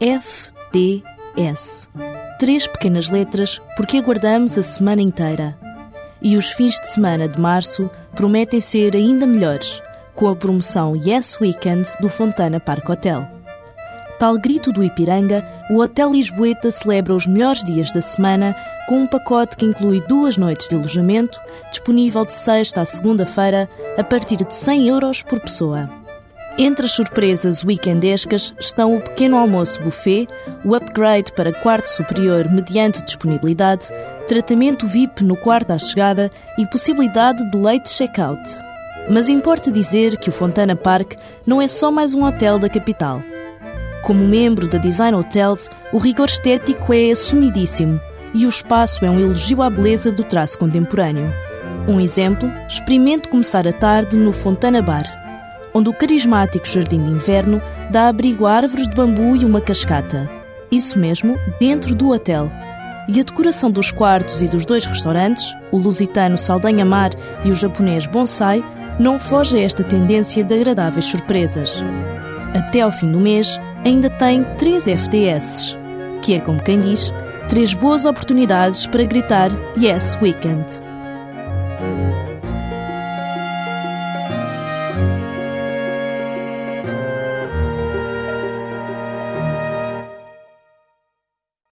FDS. Três pequenas letras porque aguardamos a semana inteira. E os fins de semana de março prometem ser ainda melhores, com a promoção Yes Weekend do Fontana Park Hotel. Tal grito do Ipiranga, o Hotel Lisboeta celebra os melhores dias da semana com um pacote que inclui duas noites de alojamento, disponível de sexta à segunda-feira, a partir de 100 euros por pessoa. Entre as surpresas weekendescas estão o pequeno almoço buffet, o upgrade para quarto superior mediante disponibilidade, tratamento VIP no quarto à chegada e possibilidade de late check-out. Mas importa dizer que o Fontana Park não é só mais um hotel da capital. Como membro da Design Hotels, o rigor estético é assumidíssimo e o espaço é um elogio à beleza do traço contemporâneo. Um exemplo, experimente começar a tarde no Fontana Bar, onde o carismático jardim de inverno dá abrigo a árvores de bambu e uma cascata. Isso mesmo, dentro do hotel. E a decoração dos quartos e dos dois restaurantes, o lusitano Saldanha Mar e o japonês Bonsai, não foge a esta tendência de agradáveis surpresas. Até ao fim do mês, ainda tem três FDS, que é como quem diz, três boas oportunidades para gritar Yes Weekend.